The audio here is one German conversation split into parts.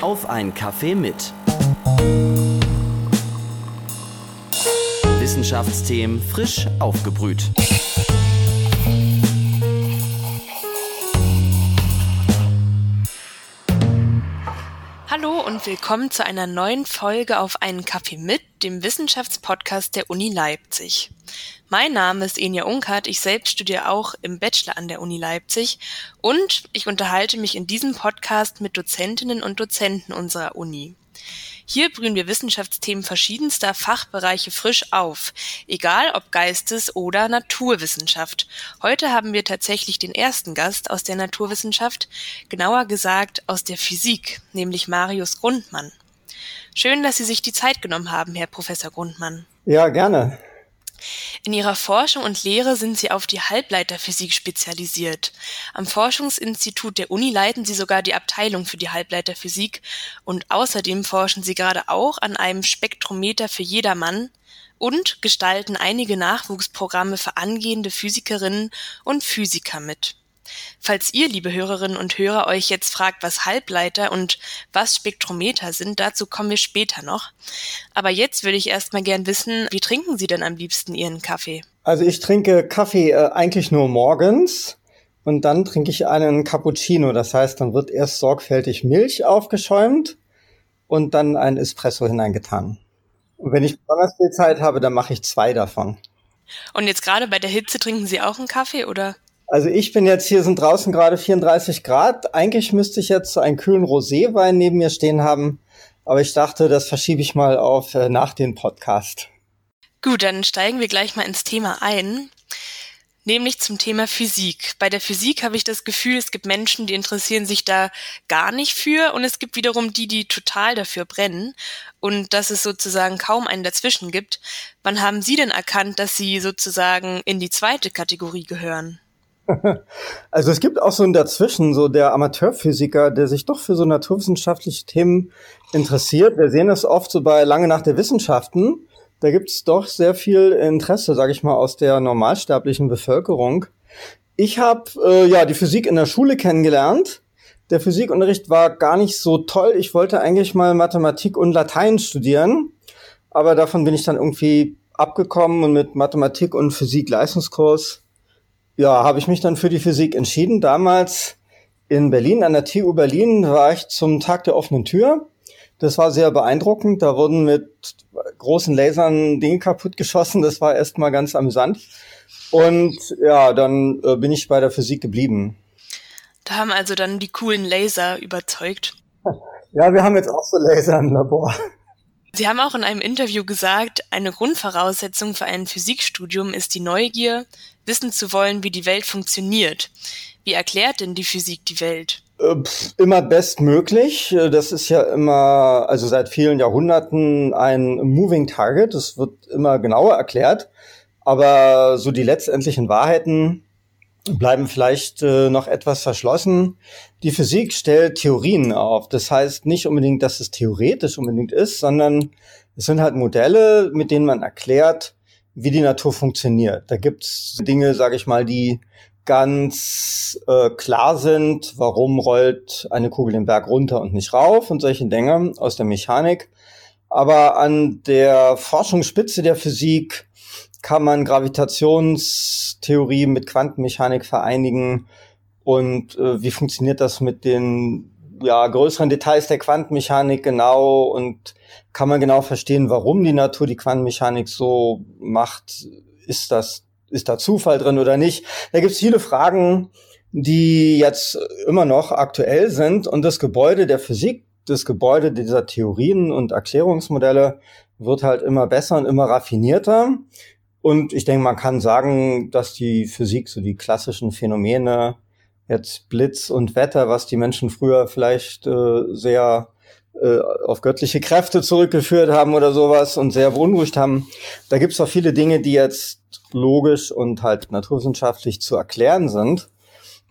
Auf ein Kaffee mit. Wissenschaftsthemen frisch aufgebrüht. Hallo und willkommen zu einer neuen Folge auf einen Kaffee mit, dem Wissenschaftspodcast der Uni Leipzig. Mein Name ist Enya Unkert, ich selbst studiere auch im Bachelor an der Uni Leipzig und ich unterhalte mich in diesem Podcast mit Dozentinnen und Dozenten unserer Uni. Hier brühen wir Wissenschaftsthemen verschiedenster Fachbereiche frisch auf, egal ob Geistes- oder Naturwissenschaft. Heute haben wir tatsächlich den ersten Gast aus der Naturwissenschaft, genauer gesagt aus der Physik, nämlich Marius Grundmann. Schön, dass Sie sich die Zeit genommen haben, Herr Professor Grundmann. Ja, gerne. In ihrer Forschung und Lehre sind sie auf die Halbleiterphysik spezialisiert. Am Forschungsinstitut der Uni leiten sie sogar die Abteilung für die Halbleiterphysik und außerdem forschen sie gerade auch an einem Spektrometer für jedermann und gestalten einige Nachwuchsprogramme für angehende Physikerinnen und Physiker mit. Falls ihr, liebe Hörerinnen und Hörer, euch jetzt fragt, was Halbleiter und was Spektrometer sind, dazu kommen wir später noch. Aber jetzt würde ich erstmal gern wissen, wie trinken Sie denn am liebsten Ihren Kaffee? Also ich trinke Kaffee äh, eigentlich nur morgens und dann trinke ich einen Cappuccino. Das heißt, dann wird erst sorgfältig Milch aufgeschäumt und dann ein Espresso hineingetan. Und wenn ich besonders viel Zeit habe, dann mache ich zwei davon. Und jetzt gerade bei der Hitze trinken Sie auch einen Kaffee oder? Also ich bin jetzt hier, sind draußen gerade 34 Grad. Eigentlich müsste ich jetzt einen kühlen Roséwein neben mir stehen haben. Aber ich dachte, das verschiebe ich mal auf äh, nach dem Podcast. Gut, dann steigen wir gleich mal ins Thema ein. Nämlich zum Thema Physik. Bei der Physik habe ich das Gefühl, es gibt Menschen, die interessieren sich da gar nicht für und es gibt wiederum die, die total dafür brennen und dass es sozusagen kaum einen dazwischen gibt. Wann haben Sie denn erkannt, dass Sie sozusagen in die zweite Kategorie gehören? Also es gibt auch so ein Dazwischen, so der Amateurphysiker, der sich doch für so naturwissenschaftliche Themen interessiert. Wir sehen das oft so bei lange nach der Wissenschaften. Da gibt es doch sehr viel Interesse, sage ich mal, aus der normalsterblichen Bevölkerung. Ich habe äh, ja die Physik in der Schule kennengelernt. Der Physikunterricht war gar nicht so toll. Ich wollte eigentlich mal Mathematik und Latein studieren, aber davon bin ich dann irgendwie abgekommen und mit Mathematik und Physik Leistungskurs ja, habe ich mich dann für die Physik entschieden. Damals in Berlin, an der TU Berlin, war ich zum Tag der offenen Tür. Das war sehr beeindruckend. Da wurden mit großen Lasern Dinge kaputt geschossen. Das war erstmal ganz amüsant. Und ja, dann äh, bin ich bei der Physik geblieben. Da haben also dann die coolen Laser überzeugt. Ja, wir haben jetzt auch so Laser im Labor. Sie haben auch in einem Interview gesagt, eine Grundvoraussetzung für ein Physikstudium ist die Neugier, wissen zu wollen, wie die Welt funktioniert. Wie erklärt denn die Physik die Welt? Äh, immer bestmöglich. Äh, das ist ja immer, also seit vielen Jahrhunderten ein Moving Target. Das wird immer genauer erklärt. Aber so die letztendlichen Wahrheiten bleiben vielleicht äh, noch etwas verschlossen. Die Physik stellt Theorien auf. Das heißt nicht unbedingt, dass es theoretisch unbedingt ist, sondern es sind halt Modelle, mit denen man erklärt, wie die Natur funktioniert. Da gibt's Dinge, sage ich mal, die ganz äh, klar sind, warum rollt eine Kugel den Berg runter und nicht rauf und solche Dinge aus der Mechanik. Aber an der Forschungsspitze der Physik kann man Gravitationstheorie mit Quantenmechanik vereinigen und äh, wie funktioniert das mit den ja, größeren Details der Quantenmechanik genau und kann man genau verstehen, warum die Natur die Quantenmechanik so macht. Ist das, ist da Zufall drin oder nicht? Da gibt es viele Fragen, die jetzt immer noch aktuell sind und das Gebäude der Physik, das Gebäude dieser Theorien und Erklärungsmodelle wird halt immer besser und immer raffinierter. Und ich denke, man kann sagen, dass die Physik so die klassischen Phänomene jetzt Blitz und Wetter, was die Menschen früher vielleicht äh, sehr äh, auf göttliche Kräfte zurückgeführt haben oder sowas und sehr beunruhigt haben. Da gibt es auch viele Dinge, die jetzt logisch und halt naturwissenschaftlich zu erklären sind.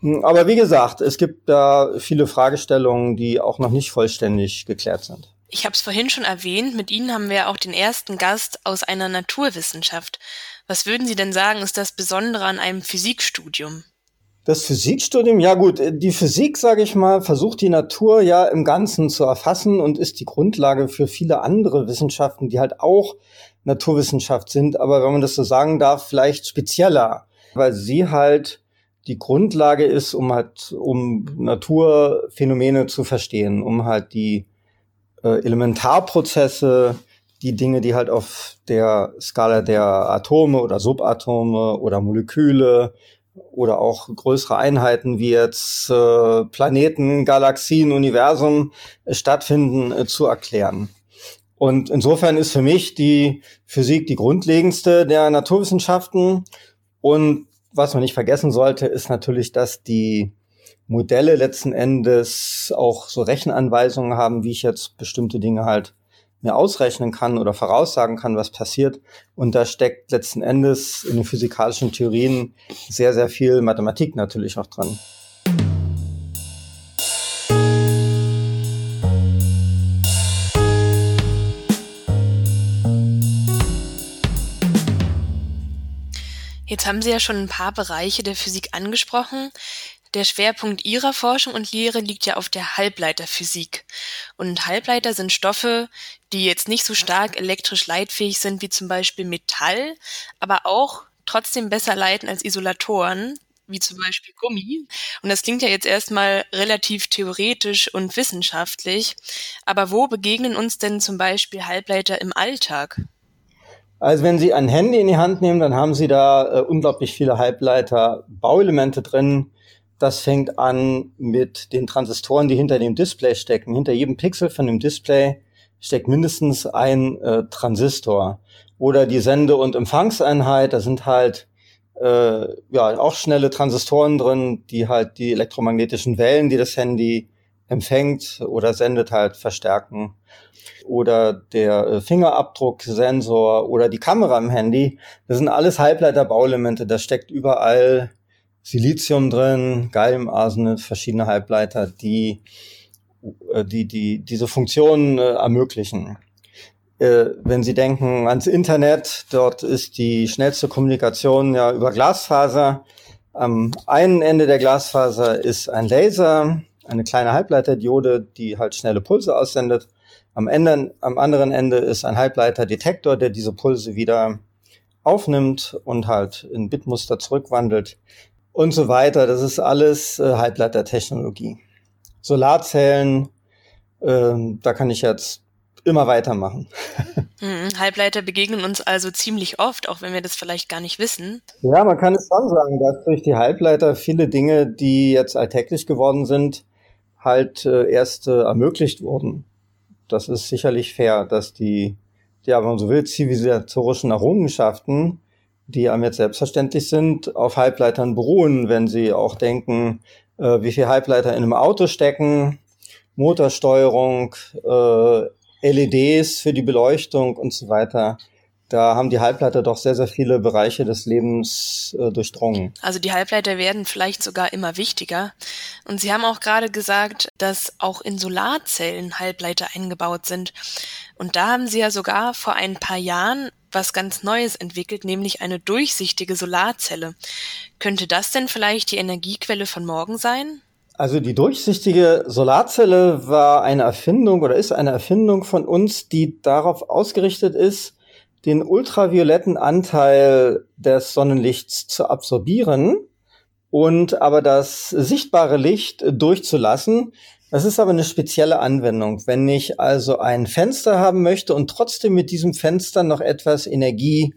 Hm, aber wie gesagt, es gibt da viele Fragestellungen, die auch noch nicht vollständig geklärt sind. Ich habe es vorhin schon erwähnt, mit Ihnen haben wir auch den ersten Gast aus einer Naturwissenschaft. Was würden Sie denn sagen, ist das Besondere an einem Physikstudium? Das Physikstudium, ja gut, die Physik, sage ich mal, versucht die Natur ja im Ganzen zu erfassen und ist die Grundlage für viele andere Wissenschaften, die halt auch Naturwissenschaft sind, aber wenn man das so sagen darf, vielleicht spezieller, weil sie halt die Grundlage ist, um halt, um Naturphänomene zu verstehen, um halt die äh, Elementarprozesse, die Dinge, die halt auf der Skala der Atome oder Subatome oder Moleküle oder auch größere Einheiten wie jetzt äh, Planeten, Galaxien, Universum äh, stattfinden, äh, zu erklären. Und insofern ist für mich die Physik die grundlegendste der Naturwissenschaften. Und was man nicht vergessen sollte, ist natürlich, dass die Modelle letzten Endes auch so Rechenanweisungen haben, wie ich jetzt bestimmte Dinge halt mir ausrechnen kann oder voraussagen kann, was passiert. Und da steckt letzten Endes in den physikalischen Theorien sehr, sehr viel Mathematik natürlich auch dran. Jetzt haben Sie ja schon ein paar Bereiche der Physik angesprochen. Der Schwerpunkt Ihrer Forschung und Lehre liegt ja auf der Halbleiterphysik. Und Halbleiter sind Stoffe, die jetzt nicht so stark elektrisch leitfähig sind wie zum Beispiel Metall, aber auch trotzdem besser leiten als Isolatoren, wie zum Beispiel Gummi. Und das klingt ja jetzt erstmal relativ theoretisch und wissenschaftlich. Aber wo begegnen uns denn zum Beispiel Halbleiter im Alltag? Also wenn Sie ein Handy in die Hand nehmen, dann haben Sie da äh, unglaublich viele Halbleiter-Bauelemente drin. Das fängt an mit den Transistoren, die hinter dem Display stecken. Hinter jedem Pixel von dem Display steckt mindestens ein äh, Transistor. Oder die Sende- und Empfangseinheit, da sind halt äh, ja auch schnelle Transistoren drin, die halt die elektromagnetischen Wellen, die das Handy empfängt oder sendet, halt verstärken oder der äh, Fingerabdrucksensor oder die Kamera im Handy. Das sind alles Halbleiter-Bauelemente. Da steckt überall Silizium drin, Galliumarsenid, verschiedene Halbleiter, die, äh, die, die diese Funktionen äh, ermöglichen. Äh, wenn Sie denken ans Internet, dort ist die schnellste Kommunikation ja über Glasfaser. Am einen Ende der Glasfaser ist ein Laser, eine kleine Halbleiterdiode, die halt schnelle Pulse aussendet. Am, Ende, am anderen Ende ist ein Halbleiterdetektor, der diese Pulse wieder aufnimmt und halt in Bitmuster zurückwandelt und so weiter. Das ist alles äh, Halbleitertechnologie. Solarzellen, äh, da kann ich jetzt immer weitermachen. Hm, Halbleiter begegnen uns also ziemlich oft, auch wenn wir das vielleicht gar nicht wissen. Ja, man kann es schon sagen, dass durch die Halbleiter viele Dinge, die jetzt alltäglich geworden sind, halt äh, erst äh, ermöglicht wurden das ist sicherlich fair, dass die, ja, wenn man so will, zivilisatorischen Errungenschaften, die einem jetzt selbstverständlich sind, auf Halbleitern beruhen, wenn sie auch denken, äh, wie viel Halbleiter in einem Auto stecken, Motorsteuerung, äh, LEDs für die Beleuchtung und so weiter da haben die Halbleiter doch sehr, sehr viele Bereiche des Lebens äh, durchdrungen. Also die Halbleiter werden vielleicht sogar immer wichtiger. Und Sie haben auch gerade gesagt, dass auch in Solarzellen Halbleiter eingebaut sind. Und da haben Sie ja sogar vor ein paar Jahren was ganz Neues entwickelt, nämlich eine durchsichtige Solarzelle. Könnte das denn vielleicht die Energiequelle von morgen sein? Also die durchsichtige Solarzelle war eine Erfindung oder ist eine Erfindung von uns, die darauf ausgerichtet ist, den ultravioletten Anteil des Sonnenlichts zu absorbieren und aber das sichtbare Licht durchzulassen. Das ist aber eine spezielle Anwendung. Wenn ich also ein Fenster haben möchte und trotzdem mit diesem Fenster noch etwas Energie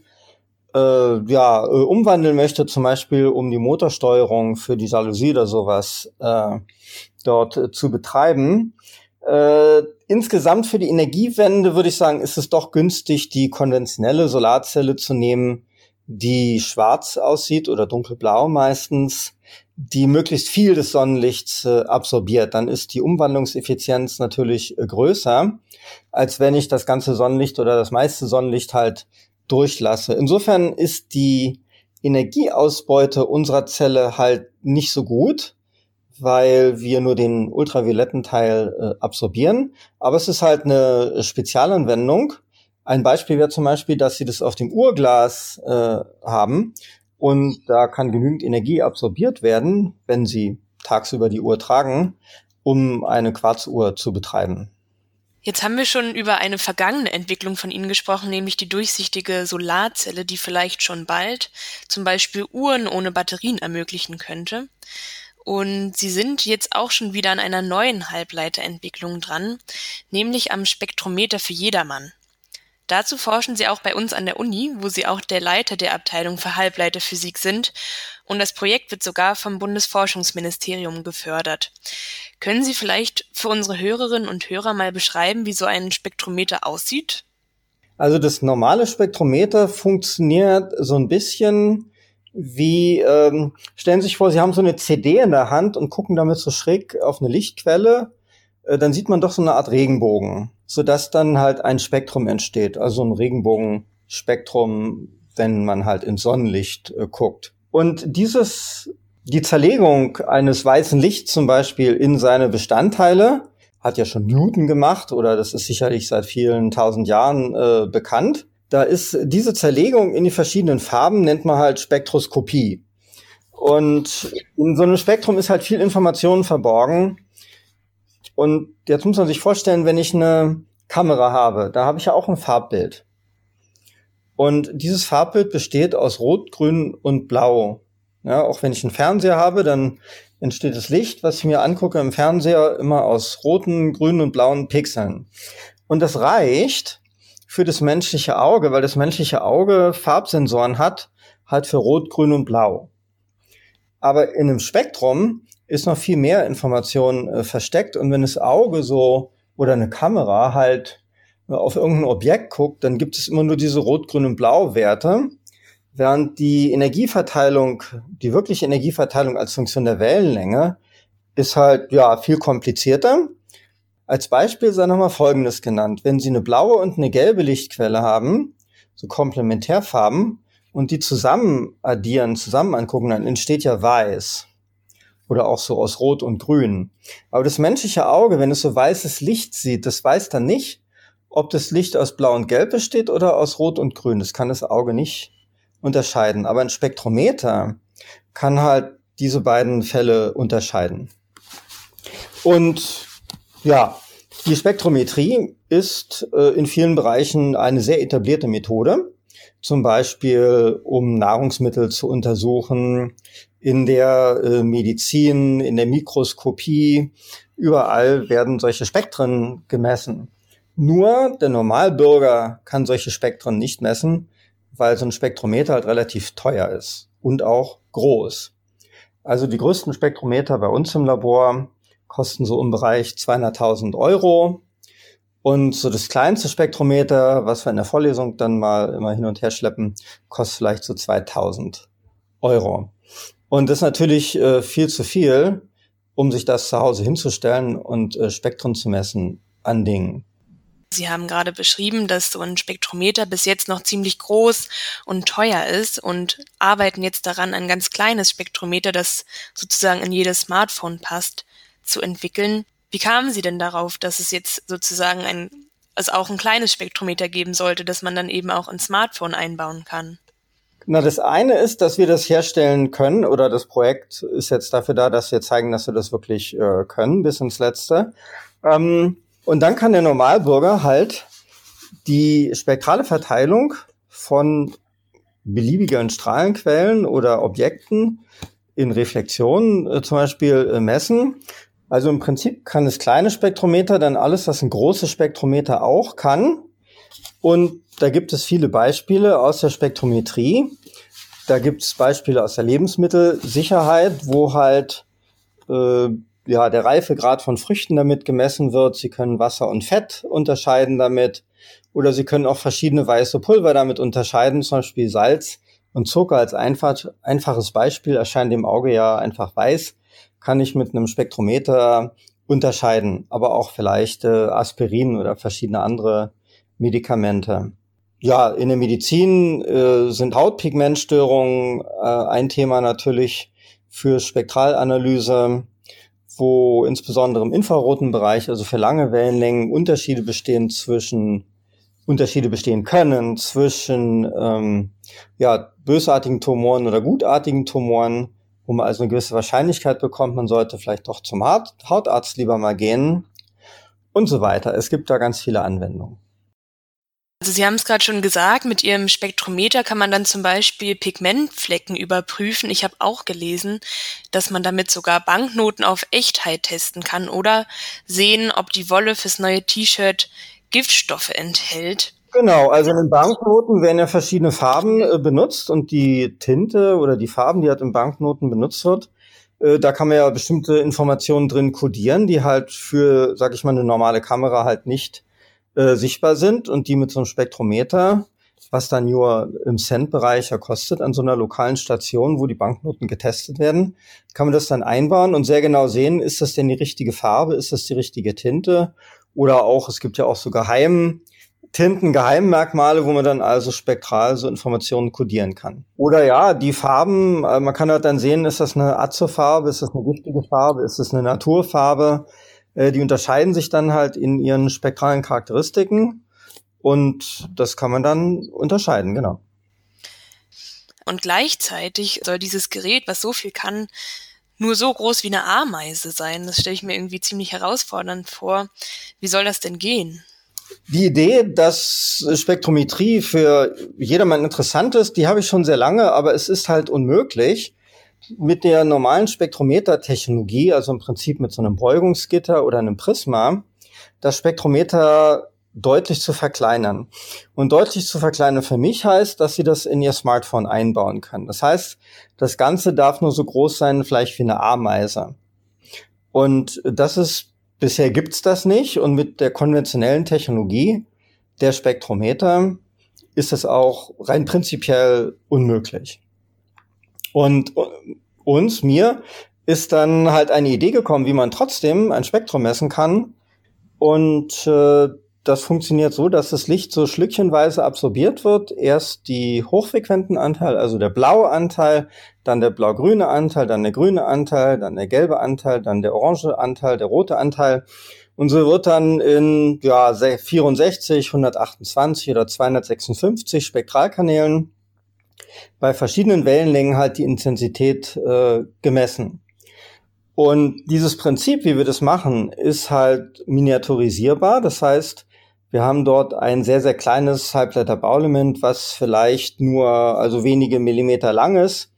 äh, ja, äh, umwandeln möchte, zum Beispiel um die Motorsteuerung für die Jalousie oder sowas äh, dort äh, zu betreiben, äh, insgesamt für die Energiewende würde ich sagen, ist es doch günstig, die konventionelle Solarzelle zu nehmen, die schwarz aussieht oder dunkelblau meistens, die möglichst viel des Sonnenlichts äh, absorbiert. Dann ist die Umwandlungseffizienz natürlich äh, größer, als wenn ich das ganze Sonnenlicht oder das meiste Sonnenlicht halt durchlasse. Insofern ist die Energieausbeute unserer Zelle halt nicht so gut weil wir nur den ultravioletten Teil äh, absorbieren. Aber es ist halt eine Spezialanwendung. Ein Beispiel wäre zum Beispiel, dass Sie das auf dem Uhrglas äh, haben. und da kann genügend Energie absorbiert werden, wenn Sie tagsüber die Uhr tragen, um eine Quarzuhr zu betreiben. Jetzt haben wir schon über eine vergangene Entwicklung von Ihnen gesprochen, nämlich die durchsichtige Solarzelle, die vielleicht schon bald zum Beispiel Uhren ohne Batterien ermöglichen könnte. Und Sie sind jetzt auch schon wieder an einer neuen Halbleiterentwicklung dran, nämlich am Spektrometer für jedermann. Dazu forschen Sie auch bei uns an der Uni, wo Sie auch der Leiter der Abteilung für Halbleiterphysik sind. Und das Projekt wird sogar vom Bundesforschungsministerium gefördert. Können Sie vielleicht für unsere Hörerinnen und Hörer mal beschreiben, wie so ein Spektrometer aussieht? Also das normale Spektrometer funktioniert so ein bisschen wie, ähm, stellen Sie sich vor, Sie haben so eine CD in der Hand und gucken damit so schräg auf eine Lichtquelle, äh, dann sieht man doch so eine Art Regenbogen sodass dann halt ein Spektrum entsteht, also ein Regenbogenspektrum, wenn man halt ins Sonnenlicht äh, guckt. Und dieses, die Zerlegung eines weißen Lichts zum Beispiel in seine Bestandteile hat ja schon Newton gemacht oder das ist sicherlich seit vielen tausend Jahren äh, bekannt. Da ist diese Zerlegung in die verschiedenen Farben nennt man halt Spektroskopie. Und in so einem Spektrum ist halt viel Information verborgen. Und jetzt muss man sich vorstellen, wenn ich eine Kamera habe, da habe ich ja auch ein Farbbild. Und dieses Farbbild besteht aus Rot, Grün und Blau. Ja, auch wenn ich einen Fernseher habe, dann entsteht das Licht, was ich mir angucke im Fernseher, immer aus roten, grünen und blauen Pixeln. Und das reicht für das menschliche Auge, weil das menschliche Auge Farbsensoren hat, halt für Rot, Grün und Blau. Aber in einem Spektrum ist noch viel mehr Information äh, versteckt. Und wenn das Auge so oder eine Kamera halt äh, auf irgendein Objekt guckt, dann gibt es immer nur diese Rot, Grün und Blau-Werte. Während die Energieverteilung, die wirkliche Energieverteilung als Funktion der Wellenlänge ist halt, ja, viel komplizierter. Als Beispiel sei nochmal Folgendes genannt. Wenn Sie eine blaue und eine gelbe Lichtquelle haben, so Komplementärfarben, und die zusammen addieren, zusammen angucken, dann entsteht ja weiß oder auch so aus Rot und Grün. Aber das menschliche Auge, wenn es so weißes Licht sieht, das weiß dann nicht, ob das Licht aus Blau und Gelb besteht oder aus Rot und Grün. Das kann das Auge nicht unterscheiden. Aber ein Spektrometer kann halt diese beiden Fälle unterscheiden. Und ja, die Spektrometrie ist äh, in vielen Bereichen eine sehr etablierte Methode. Zum Beispiel, um Nahrungsmittel zu untersuchen, in der äh, Medizin, in der Mikroskopie, überall werden solche Spektren gemessen. Nur der Normalbürger kann solche Spektren nicht messen, weil so ein Spektrometer halt relativ teuer ist und auch groß. Also die größten Spektrometer bei uns im Labor kosten so im Bereich 200.000 Euro. Und so das kleinste Spektrometer, was wir in der Vorlesung dann mal immer hin und her schleppen, kostet vielleicht so 2000 Euro. Und das ist natürlich äh, viel zu viel, um sich das zu Hause hinzustellen und äh, Spektren zu messen an Dingen. Sie haben gerade beschrieben, dass so ein Spektrometer bis jetzt noch ziemlich groß und teuer ist und arbeiten jetzt daran, ein ganz kleines Spektrometer, das sozusagen in jedes Smartphone passt, zu entwickeln. Wie kamen Sie denn darauf, dass es jetzt sozusagen ein, es auch ein kleines Spektrometer geben sollte, das man dann eben auch ins Smartphone einbauen kann? Na, das eine ist, dass wir das herstellen können oder das Projekt ist jetzt dafür da, dass wir zeigen, dass wir das wirklich äh, können bis ins Letzte. Ähm, und dann kann der Normalbürger halt die spektrale Verteilung von beliebigen Strahlenquellen oder Objekten in Reflexionen äh, zum Beispiel äh, messen. Also im Prinzip kann das kleine Spektrometer dann alles, was ein großes Spektrometer auch kann. Und da gibt es viele Beispiele aus der Spektrometrie. Da gibt es Beispiele aus der Lebensmittelsicherheit, wo halt äh, ja der Reifegrad von Früchten damit gemessen wird. Sie können Wasser und Fett unterscheiden damit. Oder Sie können auch verschiedene weiße Pulver damit unterscheiden, zum Beispiel Salz und Zucker als einfach, einfaches Beispiel erscheint dem Auge ja einfach weiß, kann ich mit einem Spektrometer unterscheiden, aber auch vielleicht äh, Aspirin oder verschiedene andere Medikamente. Ja, in der Medizin äh, sind Hautpigmentstörungen äh, ein Thema natürlich für Spektralanalyse, wo insbesondere im infraroten Bereich, also für lange Wellenlängen, Unterschiede bestehen zwischen Unterschiede bestehen können zwischen ähm, ja, bösartigen Tumoren oder gutartigen Tumoren, wo man also eine gewisse Wahrscheinlichkeit bekommt, man sollte vielleicht doch zum Hautarzt lieber mal gehen und so weiter. Es gibt da ganz viele Anwendungen. Also Sie haben es gerade schon gesagt, mit Ihrem Spektrometer kann man dann zum Beispiel Pigmentflecken überprüfen. Ich habe auch gelesen, dass man damit sogar Banknoten auf Echtheit testen kann oder sehen, ob die Wolle fürs neue T-Shirt Giftstoffe enthält. Genau, also in den Banknoten werden ja verschiedene Farben äh, benutzt und die Tinte oder die Farben, die halt in Banknoten benutzt wird, äh, da kann man ja bestimmte Informationen drin kodieren, die halt für, sag ich mal, eine normale Kamera halt nicht äh, sichtbar sind und die mit so einem Spektrometer, was dann nur im Cent-Bereich kostet, an so einer lokalen Station, wo die Banknoten getestet werden, kann man das dann einbauen und sehr genau sehen, ist das denn die richtige Farbe, ist das die richtige Tinte oder auch, es gibt ja auch so Geheim, Tinten, Geheimmerkmale, wo man dann also spektral so Informationen kodieren kann. Oder ja, die Farben, äh, man kann halt dann sehen, ist das eine Azo-Farbe, ist das eine giftige Farbe, ist das eine Naturfarbe, äh, die unterscheiden sich dann halt in ihren spektralen Charakteristiken und das kann man dann unterscheiden, genau. Und gleichzeitig soll dieses Gerät, was so viel kann, nur so groß wie eine Ameise sein. Das stelle ich mir irgendwie ziemlich herausfordernd vor. Wie soll das denn gehen? Die Idee, dass Spektrometrie für jedermann interessant ist, die habe ich schon sehr lange, aber es ist halt unmöglich, mit der normalen Spektrometertechnologie, also im Prinzip mit so einem Beugungsgitter oder einem Prisma, das Spektrometer deutlich zu verkleinern. Und deutlich zu verkleinern für mich heißt, dass sie das in ihr Smartphone einbauen kann. Das heißt, das Ganze darf nur so groß sein, vielleicht wie eine Ameise. Und das ist, bisher gibt's das nicht. Und mit der konventionellen Technologie der Spektrometer ist es auch rein prinzipiell unmöglich. Und uns, mir, ist dann halt eine Idee gekommen, wie man trotzdem ein Spektrum messen kann. Und äh, das funktioniert so, dass das Licht so schlückchenweise absorbiert wird. Erst die hochfrequenten Anteil, also der blaue Anteil, dann der blau-grüne Anteil, dann der grüne Anteil, dann der gelbe Anteil, dann der orange Anteil, der rote Anteil. Und so wird dann in ja, 64, 128 oder 256 Spektralkanälen bei verschiedenen Wellenlängen halt die Intensität äh, gemessen. Und dieses Prinzip, wie wir das machen, ist halt miniaturisierbar. Das heißt, wir haben dort ein sehr, sehr kleines Halbleiterbauelement, was vielleicht nur, also wenige Millimeter lang ist,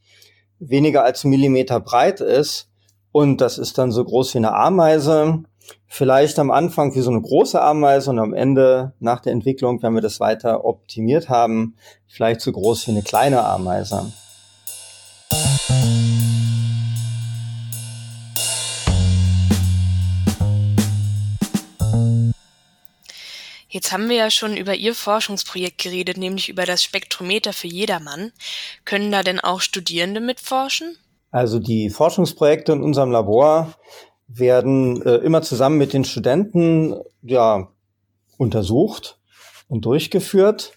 weniger als Millimeter breit ist. Und das ist dann so groß wie eine Ameise vielleicht am Anfang wie so eine große Ameise und am Ende nach der Entwicklung, wenn wir das weiter optimiert haben, vielleicht so groß wie eine kleine Ameise. Jetzt haben wir ja schon über Ihr Forschungsprojekt geredet, nämlich über das Spektrometer für jedermann. Können da denn auch Studierende mitforschen? Also die Forschungsprojekte in unserem Labor werden äh, immer zusammen mit den Studenten ja untersucht und durchgeführt.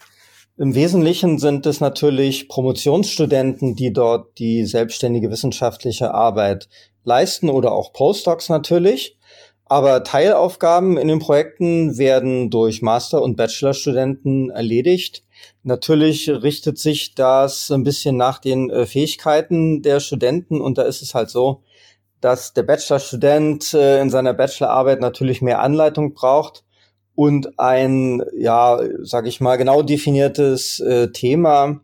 Im Wesentlichen sind es natürlich Promotionsstudenten, die dort die selbstständige wissenschaftliche Arbeit leisten oder auch Postdocs natürlich. Aber Teilaufgaben in den Projekten werden durch Master- und Bachelorstudenten erledigt. Natürlich richtet sich das ein bisschen nach den äh, Fähigkeiten der Studenten und da ist es halt so, dass der Bachelorstudent äh, in seiner Bachelorarbeit natürlich mehr Anleitung braucht und ein, ja, sag ich mal, genau definiertes äh, Thema,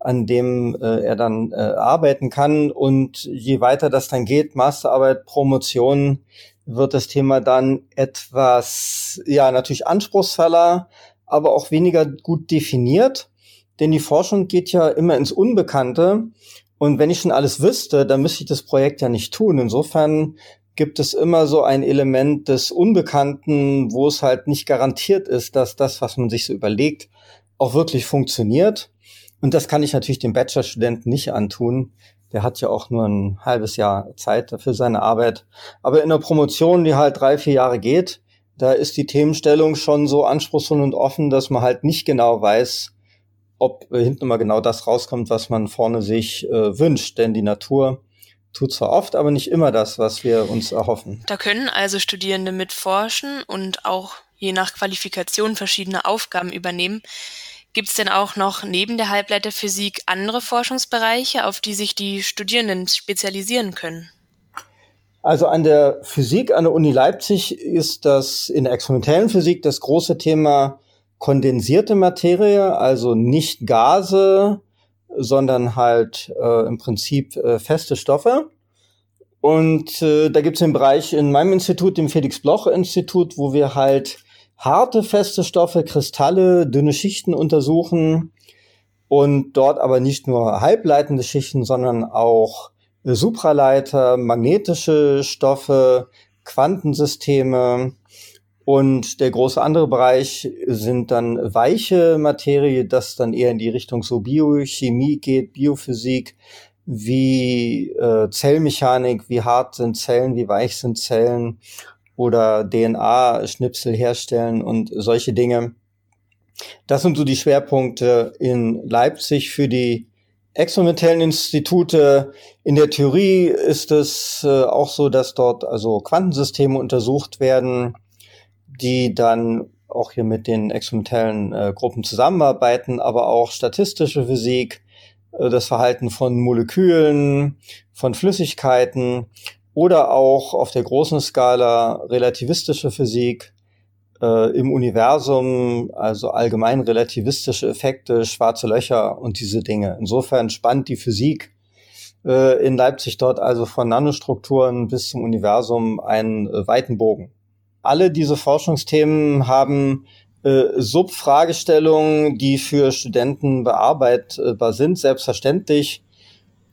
an dem äh, er dann arbeiten kann. Und je weiter das dann geht, Masterarbeit, Promotion, wird das Thema dann etwas, ja, natürlich anspruchsvoller, aber auch weniger gut definiert. Denn die Forschung geht ja immer ins Unbekannte. Und wenn ich schon alles wüsste, dann müsste ich das Projekt ja nicht tun. Insofern gibt es immer so ein Element des Unbekannten, wo es halt nicht garantiert ist, dass das, was man sich so überlegt, auch wirklich funktioniert. Und das kann ich natürlich dem Bachelorstudenten nicht antun. Der hat ja auch nur ein halbes Jahr Zeit für seine Arbeit. Aber in der Promotion, die halt drei, vier Jahre geht, da ist die Themenstellung schon so anspruchsvoll und offen, dass man halt nicht genau weiß, ob äh, hinten mal genau das rauskommt, was man vorne sich äh, wünscht. Denn die Natur tut zwar oft, aber nicht immer das, was wir uns erhoffen. Da können also Studierende mitforschen und auch je nach Qualifikation verschiedene Aufgaben übernehmen. Gibt es denn auch noch neben der Halbleiterphysik andere Forschungsbereiche, auf die sich die Studierenden spezialisieren können? Also an der Physik an der Uni Leipzig ist das in der experimentellen Physik das große Thema kondensierte Materie, also nicht Gase, sondern halt äh, im Prinzip äh, feste Stoffe. Und äh, da gibt es den Bereich in meinem Institut, dem Felix-Bloch-Institut, wo wir halt harte, feste Stoffe, Kristalle, dünne Schichten untersuchen und dort aber nicht nur halbleitende Schichten, sondern auch Supraleiter, magnetische Stoffe, Quantensysteme. Und der große andere Bereich sind dann weiche Materie, das dann eher in die Richtung so Biochemie geht, Biophysik, wie äh, Zellmechanik, wie hart sind Zellen, wie weich sind Zellen oder DNA-Schnipsel herstellen und solche Dinge. Das sind so die Schwerpunkte in Leipzig für die experimentellen Institute. In der Theorie ist es äh, auch so, dass dort also Quantensysteme untersucht werden, die dann auch hier mit den experimentellen äh, Gruppen zusammenarbeiten, aber auch statistische Physik, äh, das Verhalten von Molekülen, von Flüssigkeiten oder auch auf der großen Skala relativistische Physik äh, im Universum, also allgemein relativistische Effekte, schwarze Löcher und diese Dinge. Insofern spannt die Physik äh, in Leipzig dort also von Nanostrukturen bis zum Universum einen äh, weiten Bogen. Alle diese Forschungsthemen haben äh, Subfragestellungen, die für Studenten bearbeitbar sind, selbstverständlich.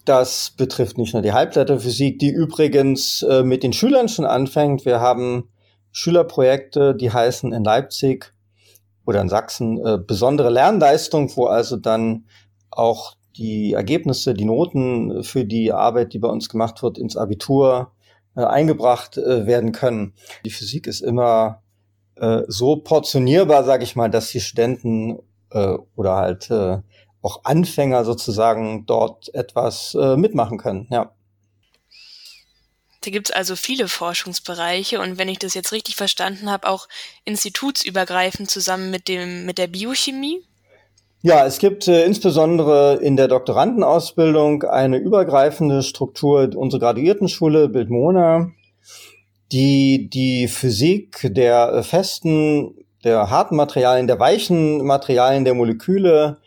Das betrifft nicht nur die Halbleiterphysik, die übrigens äh, mit den Schülern schon anfängt. Wir haben Schülerprojekte, die heißen in Leipzig oder in Sachsen äh, besondere Lernleistung, wo also dann auch die Ergebnisse, die Noten für die Arbeit, die bei uns gemacht wird, ins Abitur eingebracht äh, werden können. Die Physik ist immer äh, so portionierbar, sage ich mal, dass die Studenten äh, oder halt äh, auch Anfänger sozusagen dort etwas äh, mitmachen können. Ja. Da gibt es also viele Forschungsbereiche und wenn ich das jetzt richtig verstanden habe, auch institutsübergreifend zusammen mit dem mit der Biochemie. Ja, es gibt äh, insbesondere in der Doktorandenausbildung eine übergreifende Struktur. Unsere Graduiertenschule Bildmona die die Physik der äh, festen, der harten Materialien, der weichen Materialien, der Moleküle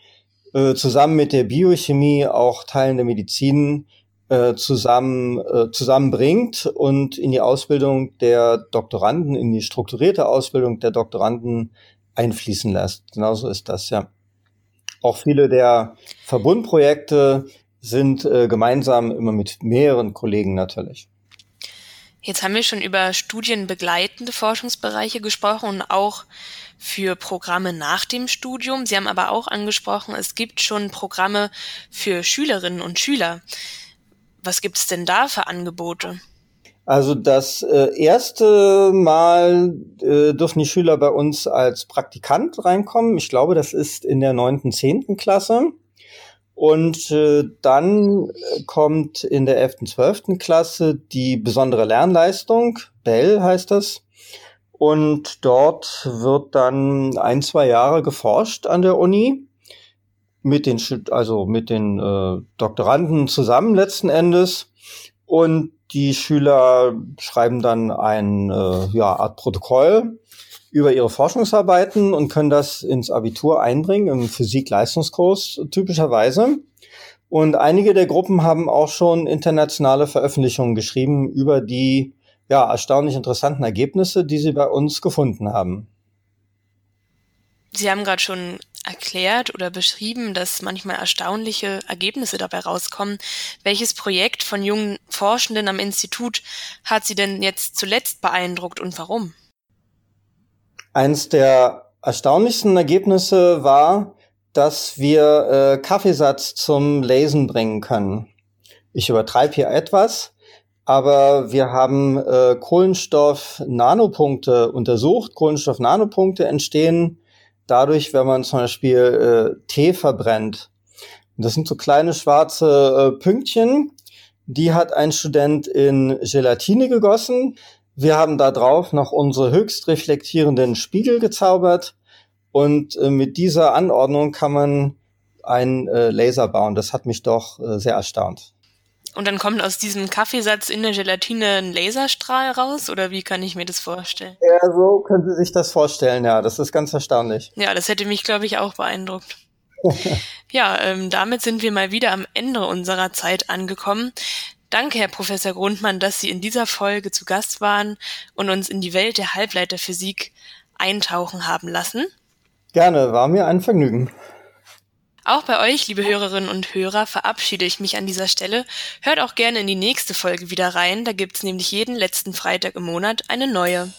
äh, zusammen mit der Biochemie, auch Teilen der Medizin äh, zusammen äh, zusammenbringt und in die Ausbildung der Doktoranden, in die strukturierte Ausbildung der Doktoranden einfließen lässt. Genauso ist das ja. Auch viele der Verbundprojekte sind äh, gemeinsam immer mit mehreren Kollegen natürlich. Jetzt haben wir schon über studienbegleitende Forschungsbereiche gesprochen und auch für Programme nach dem Studium. Sie haben aber auch angesprochen, es gibt schon Programme für Schülerinnen und Schüler. Was gibt es denn da für Angebote? Also das äh, erste Mal äh, dürfen die Schüler bei uns als Praktikant reinkommen. Ich glaube, das ist in der neunten, zehnten Klasse. Und äh, dann kommt in der 11., 12. Klasse die besondere Lernleistung, Bell heißt das. Und dort wird dann ein, zwei Jahre geforscht an der Uni mit den, also mit den äh, Doktoranden zusammen letzten Endes. Und die Schüler schreiben dann ein äh, ja, Art Protokoll über ihre Forschungsarbeiten und können das ins Abitur einbringen, im Physik-Leistungskurs typischerweise. Und einige der Gruppen haben auch schon internationale Veröffentlichungen geschrieben über die ja, erstaunlich interessanten Ergebnisse, die sie bei uns gefunden haben. Sie haben gerade schon erklärt oder beschrieben, dass manchmal erstaunliche Ergebnisse dabei rauskommen. Welches Projekt von jungen Forschenden am Institut hat Sie denn jetzt zuletzt beeindruckt und warum? Eins der erstaunlichsten Ergebnisse war, dass wir äh, Kaffeesatz zum Lesen bringen können. Ich übertreibe hier etwas, aber wir haben äh, Kohlenstoff-Nanopunkte untersucht. Kohlenstoff-Nanopunkte entstehen dadurch, wenn man zum Beispiel äh, Tee verbrennt. Und das sind so kleine schwarze äh, Pünktchen. Die hat ein Student in Gelatine gegossen Wir haben da drauf noch unsere höchst reflektierenden Spiegel gezaubert und äh, mit dieser Anordnung kann man einen äh, Laser bauen. Das hat mich doch äh, sehr erstaunt. Und dann kommt aus diesem Kaffeesatz in der Gelatine ein Laserstrahl raus oder wie kann ich mir das vorstellen? Ja, so können Sie sich das vorstellen, ja. Das ist ganz erstaunlich. Ja, das hätte mich, glaube ich, auch beeindruckt. ja, ähm, damit sind wir mal wieder am Ende unserer Zeit angekommen. Danke, Herr Professor Grundmann, dass Sie in dieser Folge zu Gast waren und uns in die Welt der Halbleiterphysik eintauchen haben lassen. Gerne, war mir ein Vergnügen. Auch bei euch, liebe Hörerinnen und Hörer, verabschiede ich mich an dieser Stelle. Hört auch gerne in die nächste Folge wieder rein, da gibt's nämlich jeden letzten Freitag im Monat eine neue.